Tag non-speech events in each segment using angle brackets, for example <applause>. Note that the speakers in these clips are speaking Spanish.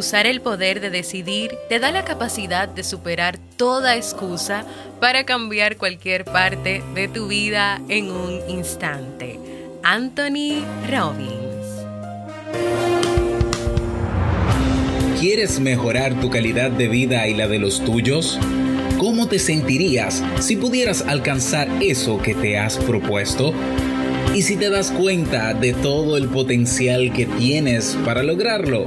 Usar el poder de decidir te da la capacidad de superar toda excusa para cambiar cualquier parte de tu vida en un instante. Anthony Robbins. ¿Quieres mejorar tu calidad de vida y la de los tuyos? ¿Cómo te sentirías si pudieras alcanzar eso que te has propuesto? ¿Y si te das cuenta de todo el potencial que tienes para lograrlo?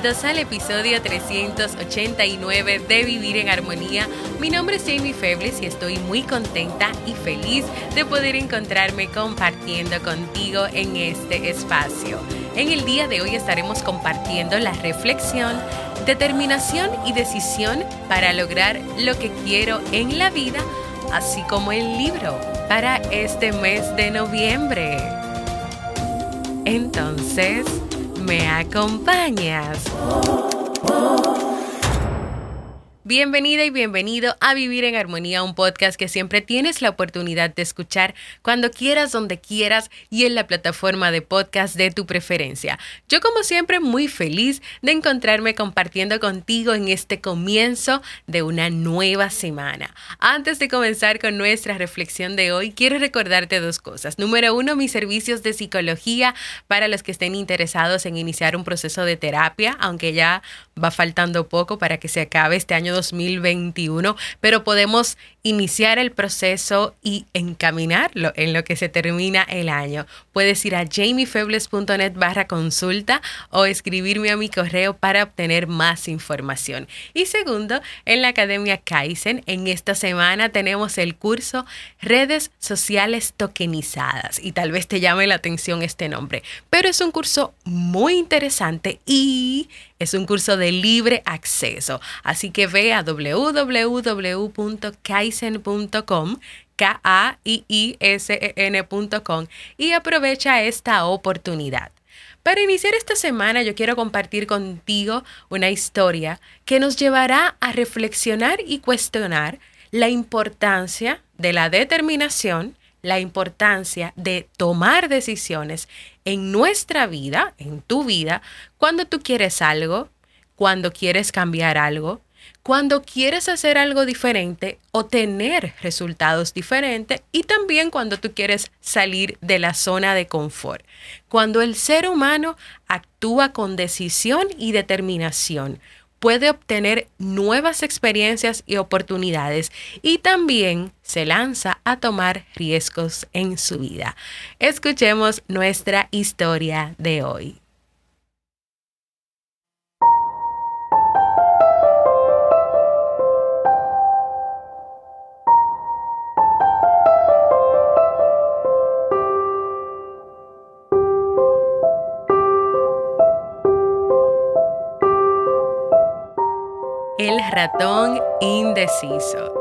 Bienvenidos al episodio 389 de Vivir en Armonía. Mi nombre es Jamie Febles y estoy muy contenta y feliz de poder encontrarme compartiendo contigo en este espacio. En el día de hoy estaremos compartiendo la reflexión, determinación y decisión para lograr lo que quiero en la vida, así como el libro para este mes de noviembre. Entonces, ¿Me acompañas? Bienvenida y bienvenido a Vivir en Armonía, un podcast que siempre tienes la oportunidad de escuchar cuando quieras, donde quieras y en la plataforma de podcast de tu preferencia. Yo como siempre muy feliz de encontrarme compartiendo contigo en este comienzo de una nueva semana. Antes de comenzar con nuestra reflexión de hoy, quiero recordarte dos cosas. Número uno, mis servicios de psicología para los que estén interesados en iniciar un proceso de terapia, aunque ya va faltando poco para que se acabe este año 2021, pero podemos iniciar el proceso y encaminarlo en lo que se termina el año. Puedes ir a jamiefebles.net barra consulta o escribirme a mi correo para obtener más información. Y segundo, en la Academia Kaizen, en esta semana tenemos el curso Redes Sociales Tokenizadas y tal vez te llame la atención este nombre, pero es un curso muy interesante y es un curso de libre acceso. Así que ve a www.kaizen.com k a i i s e n.com y aprovecha esta oportunidad. Para iniciar esta semana yo quiero compartir contigo una historia que nos llevará a reflexionar y cuestionar la importancia de la determinación, la importancia de tomar decisiones en nuestra vida, en tu vida, cuando tú quieres algo, cuando quieres cambiar algo, cuando quieres hacer algo diferente o tener resultados diferentes y también cuando tú quieres salir de la zona de confort. Cuando el ser humano actúa con decisión y determinación, puede obtener nuevas experiencias y oportunidades y también se lanza a tomar riesgos en su vida. Escuchemos nuestra historia de hoy. Ratón indeciso.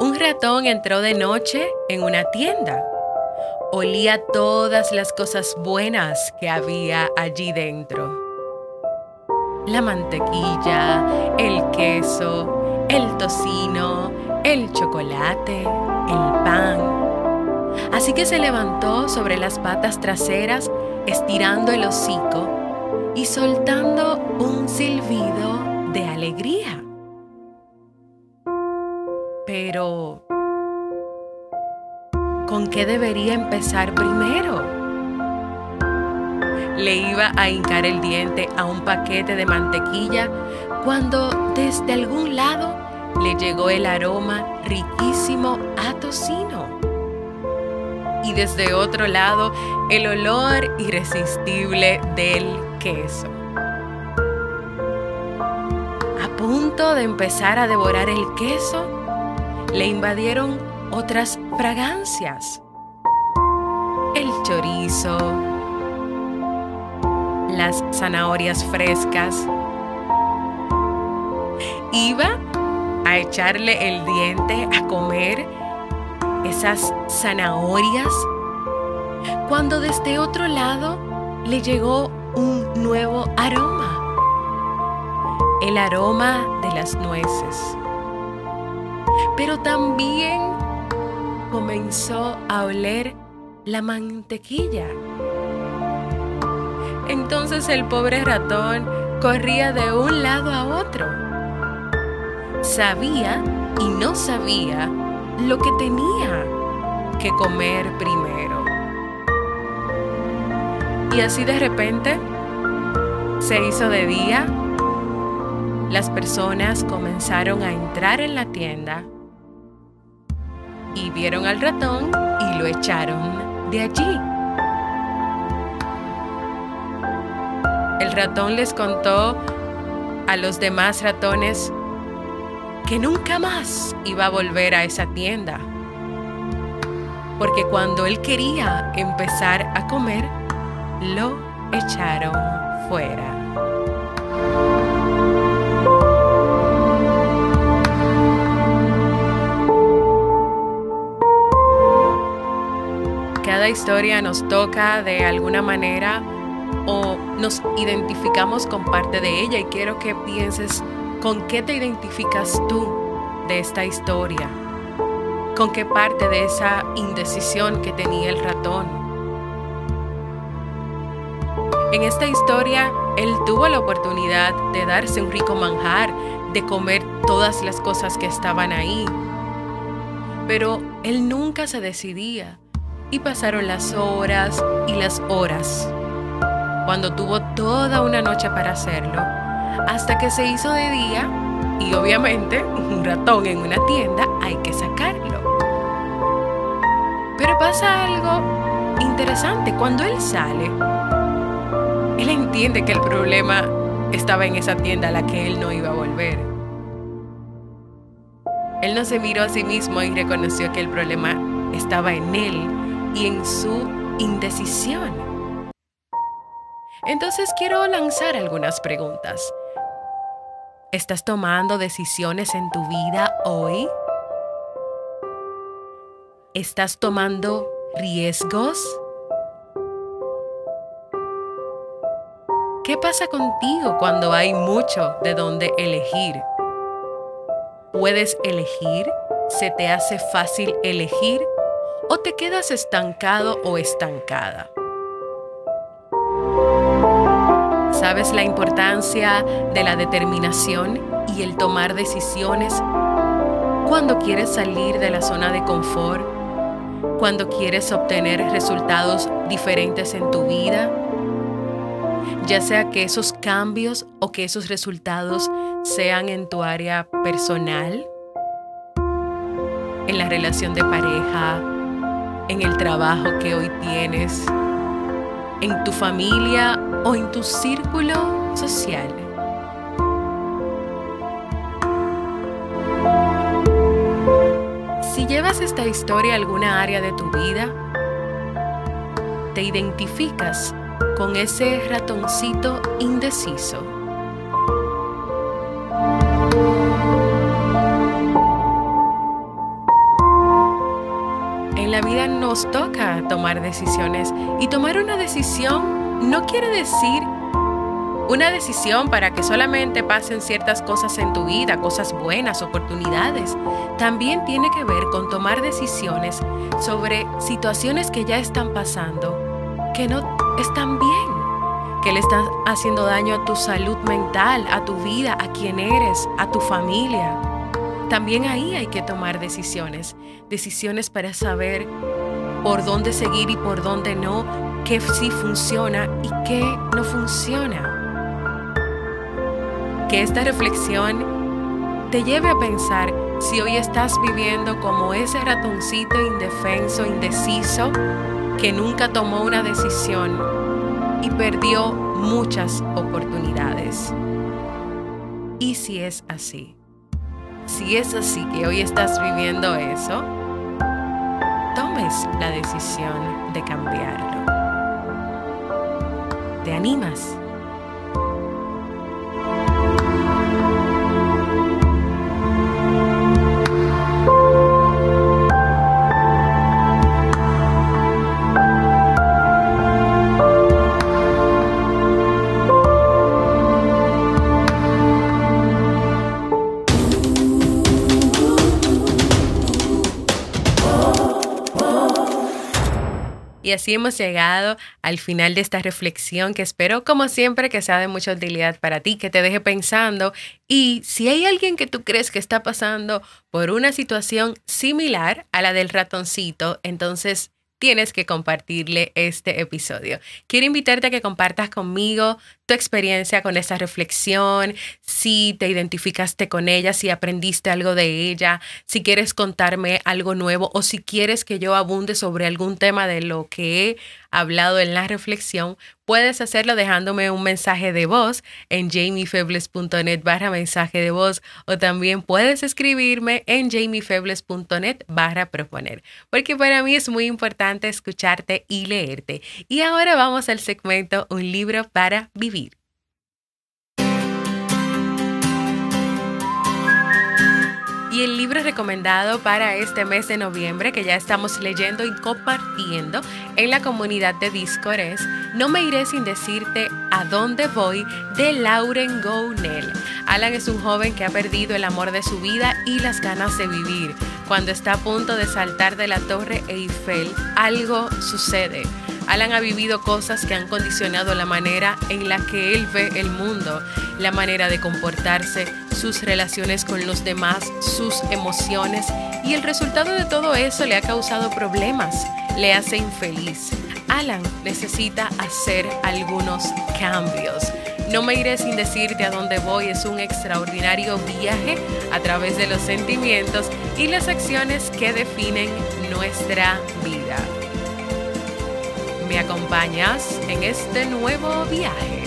Un ratón entró de noche en una tienda. Olía todas las cosas buenas que había allí dentro. La mantequilla, el queso, el tocino, el chocolate, el pan. Así que se levantó sobre las patas traseras, estirando el hocico y soltando un silbido de alegría. Pero, ¿con qué debería empezar primero? le iba a hincar el diente a un paquete de mantequilla cuando desde algún lado le llegó el aroma riquísimo a tocino. Y desde otro lado el olor irresistible del queso. Punto de empezar a devorar el queso, le invadieron otras fragancias. El chorizo, las zanahorias frescas. Iba a echarle el diente a comer esas zanahorias cuando desde otro lado le llegó un nuevo aroma, el aroma de las nueces. Pero también comenzó a oler la mantequilla. Entonces el pobre ratón corría de un lado a otro. Sabía y no sabía lo que tenía que comer primero. Y así de repente se hizo de día, las personas comenzaron a entrar en la tienda y vieron al ratón y lo echaron de allí. El ratón les contó a los demás ratones que nunca más iba a volver a esa tienda. Porque cuando él quería empezar a comer, lo echaron fuera. Historia nos toca de alguna manera o nos identificamos con parte de ella y quiero que pienses con qué te identificas tú de esta historia, con qué parte de esa indecisión que tenía el ratón. En esta historia, él tuvo la oportunidad de darse un rico manjar, de comer todas las cosas que estaban ahí, pero él nunca se decidía y pasaron las horas y las horas cuando tuvo toda una noche para hacerlo, hasta que se hizo de día y obviamente <laughs> un ratón en una tienda hay que sacarlo. Pero pasa algo interesante, cuando él sale, él entiende que el problema estaba en esa tienda a la que él no iba a volver. Él no se miró a sí mismo y reconoció que el problema estaba en él y en su indecisión. Entonces quiero lanzar algunas preguntas. ¿Estás tomando decisiones en tu vida hoy? ¿Estás tomando riesgos? ¿Qué pasa contigo cuando hay mucho de dónde elegir? ¿Puedes elegir? ¿Se te hace fácil elegir? ¿O te quedas estancado o estancada? ¿Sabes la importancia de la determinación y el tomar decisiones cuando quieres salir de la zona de confort? Cuando quieres obtener resultados diferentes en tu vida? Ya sea que esos cambios o que esos resultados sean en tu área personal, en la relación de pareja, en el trabajo que hoy tienes, en tu familia o en tu círculo social. Si llevas esta historia a alguna área de tu vida, te identificas con ese ratoncito indeciso. Nos toca tomar decisiones y tomar una decisión no quiere decir una decisión para que solamente pasen ciertas cosas en tu vida, cosas buenas, oportunidades. También tiene que ver con tomar decisiones sobre situaciones que ya están pasando, que no están bien, que le están haciendo daño a tu salud mental, a tu vida, a quien eres, a tu familia. También ahí hay que tomar decisiones, decisiones para saber por dónde seguir y por dónde no, qué sí funciona y qué no funciona. Que esta reflexión te lleve a pensar si hoy estás viviendo como ese ratoncito indefenso, indeciso, que nunca tomó una decisión y perdió muchas oportunidades. ¿Y si es así? Si es así que hoy estás viviendo eso, tomes la decisión de cambiarlo. ¿Te animas? Y así hemos llegado al final de esta reflexión que espero, como siempre, que sea de mucha utilidad para ti, que te deje pensando. Y si hay alguien que tú crees que está pasando por una situación similar a la del ratoncito, entonces tienes que compartirle este episodio. Quiero invitarte a que compartas conmigo tu experiencia con esta reflexión, si te identificaste con ella, si aprendiste algo de ella, si quieres contarme algo nuevo o si quieres que yo abunde sobre algún tema de lo que hablado en la reflexión, puedes hacerlo dejándome un mensaje de voz en jamiefebles.net barra mensaje de voz o también puedes escribirme en jamiefebles.net barra proponer, porque para mí es muy importante escucharte y leerte. Y ahora vamos al segmento Un libro para vivir. El libro recomendado para este mes de noviembre, que ya estamos leyendo y compartiendo en la comunidad de Discord, es No me iré sin decirte a dónde voy, de Lauren Gounel. Alan es un joven que ha perdido el amor de su vida y las ganas de vivir. Cuando está a punto de saltar de la torre Eiffel, algo sucede. Alan ha vivido cosas que han condicionado la manera en la que él ve el mundo, la manera de comportarse, sus relaciones con los demás, sus emociones y el resultado de todo eso le ha causado problemas, le hace infeliz. Alan necesita hacer algunos cambios. No me iré sin decirte a dónde voy. Es un extraordinario viaje a través de los sentimientos y las acciones que definen nuestra vida. ¿Me acompañas en este nuevo viaje?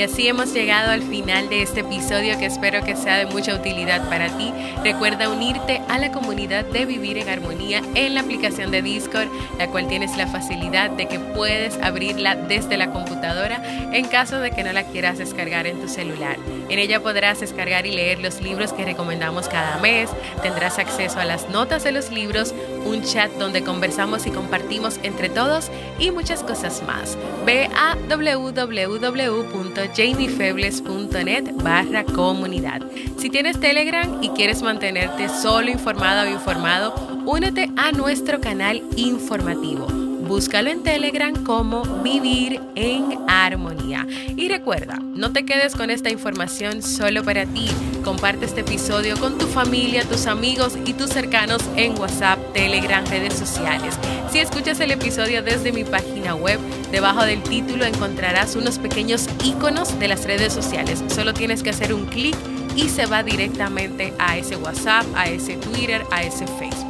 Y así hemos llegado al final de este episodio que espero que sea de mucha utilidad para ti. Recuerda unirte a la comunidad de Vivir en Armonía en la aplicación de Discord, la cual tienes la facilidad de que puedes abrirla desde la computadora en caso de que no la quieras descargar en tu celular. En ella podrás descargar y leer los libros que recomendamos cada mes, tendrás acceso a las notas de los libros, un chat donde conversamos y compartimos entre todos y muchas cosas más. Ve a www jamiefebles.net barra comunidad. Si tienes Telegram y quieres mantenerte solo informado o informado, únete a nuestro canal informativo. Búscalo en Telegram como Vivir en Armonía. Y recuerda, no te quedes con esta información solo para ti. Comparte este episodio con tu familia, tus amigos y tus cercanos en WhatsApp, Telegram, redes sociales. Si escuchas el episodio desde mi página web, debajo del título encontrarás unos pequeños iconos de las redes sociales. Solo tienes que hacer un clic y se va directamente a ese WhatsApp, a ese Twitter, a ese Facebook.